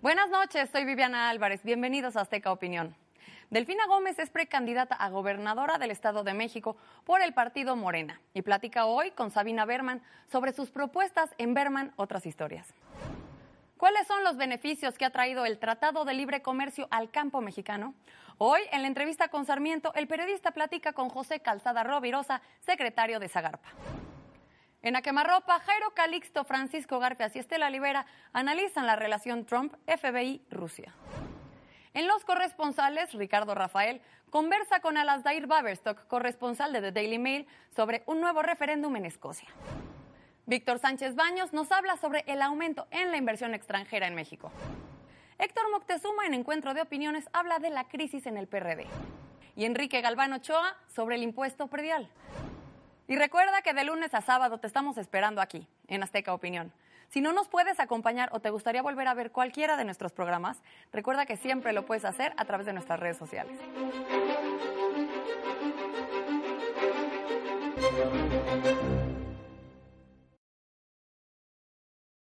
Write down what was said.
Buenas noches, soy Viviana Álvarez. Bienvenidos a Azteca Opinión. Delfina Gómez es precandidata a gobernadora del Estado de México por el partido Morena y platica hoy con Sabina Berman sobre sus propuestas en Berman Otras Historias. ¿Cuáles son los beneficios que ha traído el Tratado de Libre Comercio al campo mexicano? Hoy, en la entrevista con Sarmiento, el periodista platica con José Calzada Rovirosa, secretario de Zagarpa. En la quemarropa, Jairo Calixto, Francisco Garfias y Estela Libera analizan la relación Trump-FBI-Rusia. En los corresponsales, Ricardo Rafael conversa con Alasdair Baberstock, corresponsal de The Daily Mail, sobre un nuevo referéndum en Escocia. Víctor Sánchez Baños nos habla sobre el aumento en la inversión extranjera en México. Héctor Moctezuma, en Encuentro de Opiniones, habla de la crisis en el PRD. Y Enrique Galván Ochoa sobre el impuesto predial. Y recuerda que de lunes a sábado te estamos esperando aquí, en Azteca Opinión. Si no nos puedes acompañar o te gustaría volver a ver cualquiera de nuestros programas, recuerda que siempre lo puedes hacer a través de nuestras redes sociales.